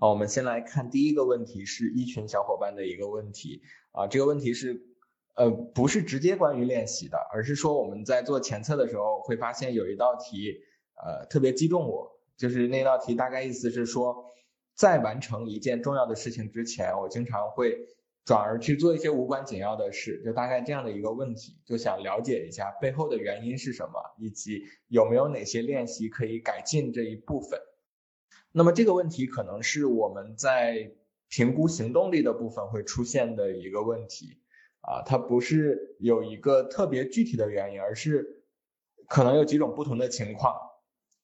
好，我们先来看第一个问题，是一群小伙伴的一个问题啊。这个问题是，呃，不是直接关于练习的，而是说我们在做前测的时候会发现有一道题，呃，特别击中我。就是那道题大概意思是说，在完成一件重要的事情之前，我经常会转而去做一些无关紧要的事，就大概这样的一个问题，就想了解一下背后的原因是什么，以及有没有哪些练习可以改进这一部分。那么这个问题可能是我们在评估行动力的部分会出现的一个问题啊，它不是有一个特别具体的原因，而是可能有几种不同的情况。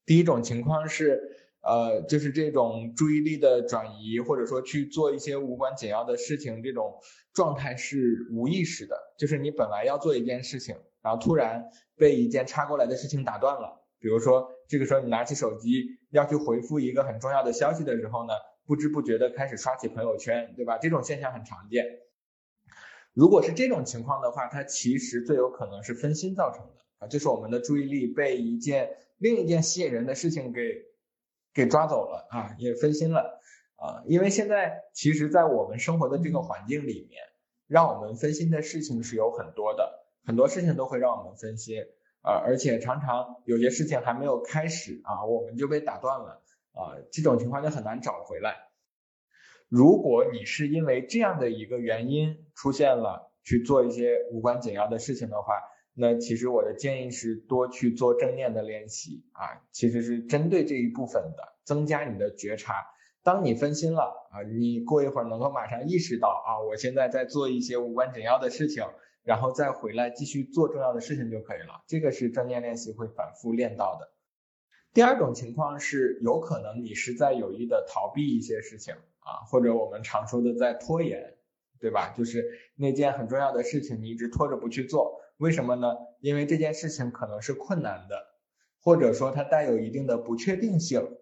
第一种情况是，呃，就是这种注意力的转移，或者说去做一些无关紧要的事情，这种状态是无意识的，就是你本来要做一件事情，然后突然被一件插过来的事情打断了。比如说，这个时候你拿起手机要去回复一个很重要的消息的时候呢，不知不觉的开始刷起朋友圈，对吧？这种现象很常见。如果是这种情况的话，它其实最有可能是分心造成的啊，就是我们的注意力被一件另一件吸引人的事情给给抓走了啊，也分心了啊。因为现在其实，在我们生活的这个环境里面，让我们分心的事情是有很多的，很多事情都会让我们分心。啊，而且常常有些事情还没有开始啊，我们就被打断了啊，这种情况就很难找回来。如果你是因为这样的一个原因出现了去做一些无关紧要的事情的话，那其实我的建议是多去做正念的练习啊，其实是针对这一部分的，增加你的觉察。当你分心了啊，你过一会儿能够马上意识到啊，我现在在做一些无关紧要的事情。然后再回来继续做重要的事情就可以了。这个是正念练习会反复练到的。第二种情况是，有可能你是在有意的逃避一些事情啊，或者我们常说的在拖延，对吧？就是那件很重要的事情，你一直拖着不去做，为什么呢？因为这件事情可能是困难的，或者说它带有一定的不确定性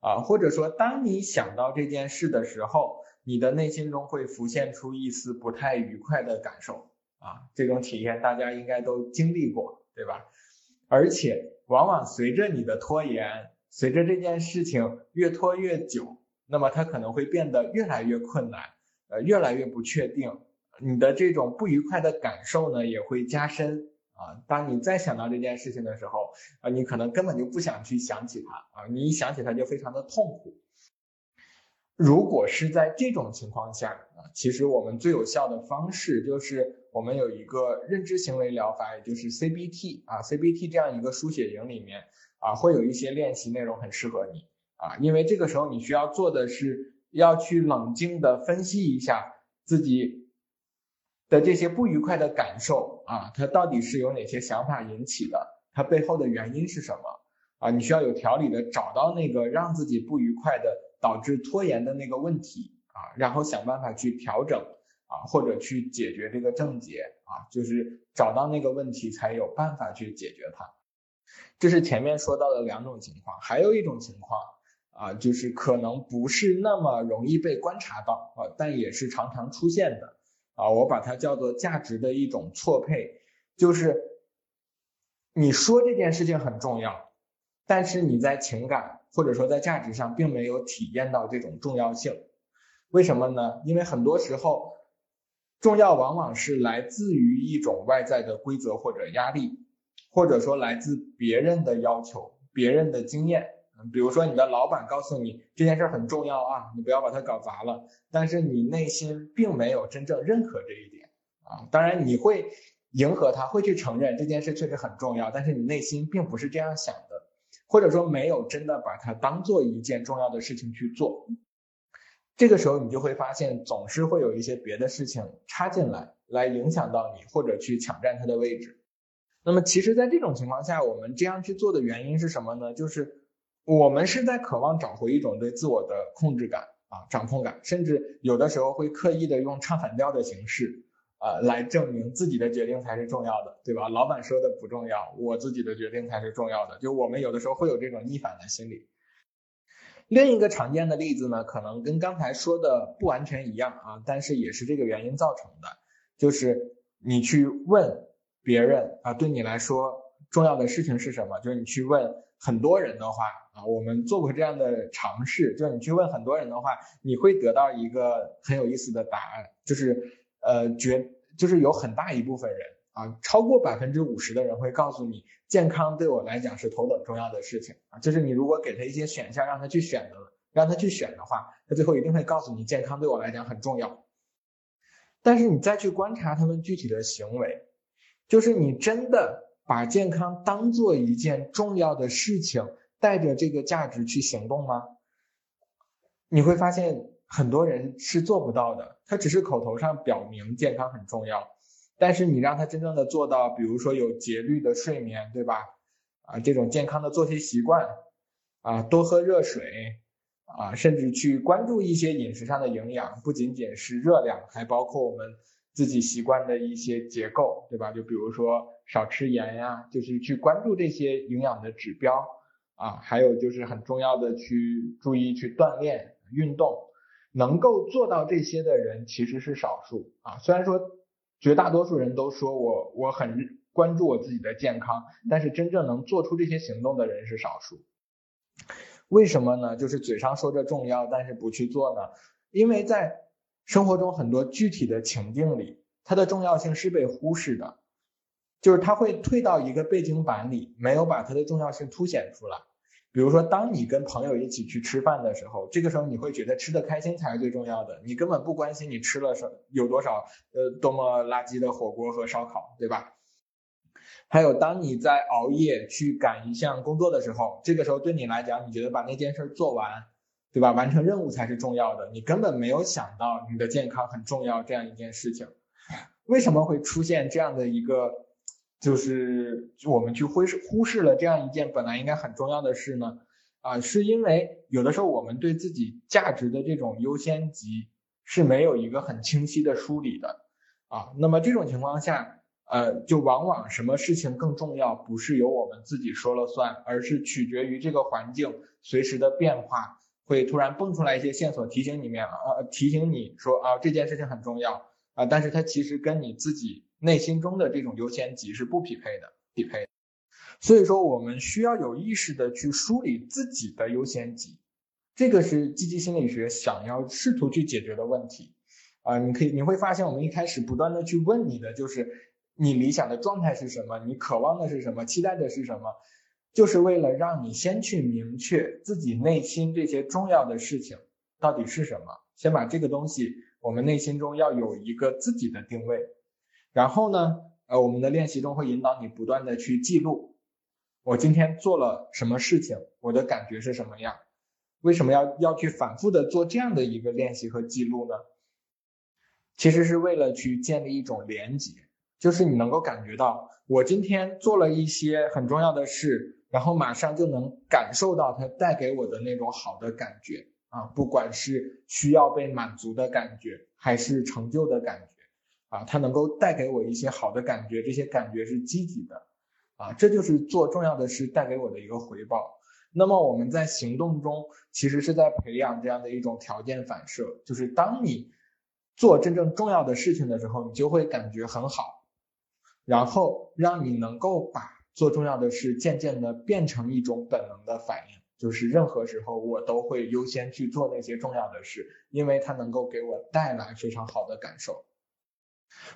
啊，或者说当你想到这件事的时候，你的内心中会浮现出一丝不太愉快的感受。啊，这种体验大家应该都经历过，对吧？而且往往随着你的拖延，随着这件事情越拖越久，那么它可能会变得越来越困难，呃，越来越不确定。你的这种不愉快的感受呢，也会加深。啊，当你再想到这件事情的时候，啊，你可能根本就不想去想起它，啊，你一想起它就非常的痛苦。如果是在这种情况下啊，其实我们最有效的方式就是我们有一个认知行为疗法，也就是 CBT 啊，CBT 这样一个书写营里面啊，会有一些练习内容很适合你啊，因为这个时候你需要做的是要去冷静的分析一下自己的这些不愉快的感受啊，它到底是由哪些想法引起的，它背后的原因是什么啊？你需要有条理的找到那个让自己不愉快的。导致拖延的那个问题啊，然后想办法去调整啊，或者去解决这个症结啊，就是找到那个问题才有办法去解决它。这是前面说到的两种情况，还有一种情况啊，就是可能不是那么容易被观察到啊，但也是常常出现的啊，我把它叫做价值的一种错配，就是你说这件事情很重要，但是你在情感。或者说在价值上并没有体验到这种重要性，为什么呢？因为很多时候，重要往往是来自于一种外在的规则或者压力，或者说来自别人的要求、别人的经验。比如说你的老板告诉你这件事很重要啊，你不要把它搞砸了，但是你内心并没有真正认可这一点啊。当然你会迎合他，会去承认这件事确实很重要，但是你内心并不是这样想的。或者说没有真的把它当做一件重要的事情去做，这个时候你就会发现总是会有一些别的事情插进来，来影响到你或者去抢占它的位置。那么其实，在这种情况下，我们这样去做的原因是什么呢？就是我们是在渴望找回一种对自我的控制感啊，掌控感，甚至有的时候会刻意的用唱反调的形式。啊，来证明自己的决定才是重要的，对吧？老板说的不重要，我自己的决定才是重要的。就我们有的时候会有这种逆反的心理。另一个常见的例子呢，可能跟刚才说的不完全一样啊，但是也是这个原因造成的，就是你去问别人啊，对你来说重要的事情是什么？就是你去问很多人的话啊，我们做过这样的尝试，就是你去问很多人的话，你会得到一个很有意思的答案，就是呃，绝就是有很大一部分人啊，超过百分之五十的人会告诉你，健康对我来讲是头等重要的事情啊，就是你如果给他一些选项让他去选择，让他去选的话，他最后一定会告诉你，健康对我来讲很重要。但是你再去观察他们具体的行为，就是你真的把健康当做一件重要的事情。带着这个价值去行动吗？你会发现很多人是做不到的。他只是口头上表明健康很重要，但是你让他真正的做到，比如说有节律的睡眠，对吧？啊，这种健康的作息习惯，啊，多喝热水，啊，甚至去关注一些饮食上的营养，不仅仅是热量，还包括我们自己习惯的一些结构，对吧？就比如说少吃盐呀，就是去关注这些营养的指标。啊，还有就是很重要的，去注意去锻炼运动，能够做到这些的人其实是少数啊。虽然说绝大多数人都说我我很关注我自己的健康，但是真正能做出这些行动的人是少数。为什么呢？就是嘴上说着重要，但是不去做呢？因为在生活中很多具体的情境里，它的重要性是被忽视的，就是它会退到一个背景板里，没有把它的重要性凸显出来。比如说，当你跟朋友一起去吃饭的时候，这个时候你会觉得吃的开心才是最重要的，你根本不关心你吃了什有多少呃多么垃圾的火锅和烧烤，对吧？还有，当你在熬夜去赶一项工作的时候，这个时候对你来讲，你觉得把那件事做完，对吧？完成任务才是重要的，你根本没有想到你的健康很重要这样一件事情。为什么会出现这样的一个？就是我们去忽视忽视了这样一件本来应该很重要的事呢，啊，是因为有的时候我们对自己价值的这种优先级是没有一个很清晰的梳理的，啊，那么这种情况下，呃，就往往什么事情更重要，不是由我们自己说了算，而是取决于这个环境随时的变化，会突然蹦出来一些线索提醒你面，呃，提醒你说啊这件事情很重要啊，但是它其实跟你自己。内心中的这种优先级是不匹配的，匹配。所以说，我们需要有意识的去梳理自己的优先级，这个是积极心理学想要试图去解决的问题。啊，你可以你会发现，我们一开始不断的去问你的就是你理想的状态是什么，你渴望的是什么，期待的是什么，就是为了让你先去明确自己内心这些重要的事情到底是什么，先把这个东西，我们内心中要有一个自己的定位。然后呢，呃，我们的练习中会引导你不断的去记录，我今天做了什么事情，我的感觉是什么样？为什么要要去反复的做这样的一个练习和记录呢？其实是为了去建立一种连结，就是你能够感觉到我今天做了一些很重要的事，然后马上就能感受到它带给我的那种好的感觉啊，不管是需要被满足的感觉，还是成就的感觉。啊，它能够带给我一些好的感觉，这些感觉是积极的，啊，这就是做重要的事带给我的一个回报。那么我们在行动中其实是在培养这样的一种条件反射，就是当你做真正重要的事情的时候，你就会感觉很好，然后让你能够把做重要的事渐渐的变成一种本能的反应，就是任何时候我都会优先去做那些重要的事，因为它能够给我带来非常好的感受。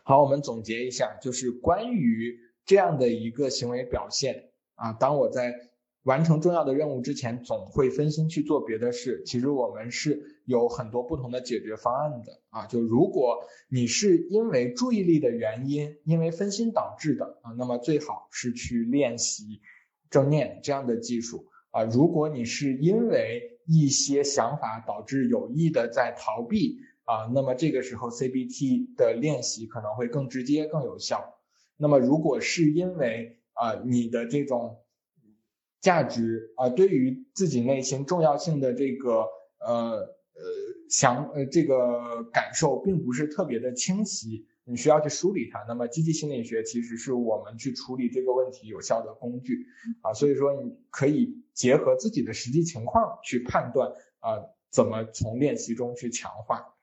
好，我们总结一下，就是关于这样的一个行为表现啊，当我在完成重要的任务之前，总会分心去做别的事。其实我们是有很多不同的解决方案的啊。就如果你是因为注意力的原因，因为分心导致的啊，那么最好是去练习正念这样的技术啊。如果你是因为一些想法导致有意的在逃避。啊，那么这个时候 CBT 的练习可能会更直接、更有效。那么如果是因为啊你的这种价值啊对于自己内心重要性的这个呃呃想呃这个感受并不是特别的清晰，你需要去梳理它。那么积极心理学其实是我们去处理这个问题有效的工具啊，所以说你可以结合自己的实际情况去判断啊怎么从练习中去强化。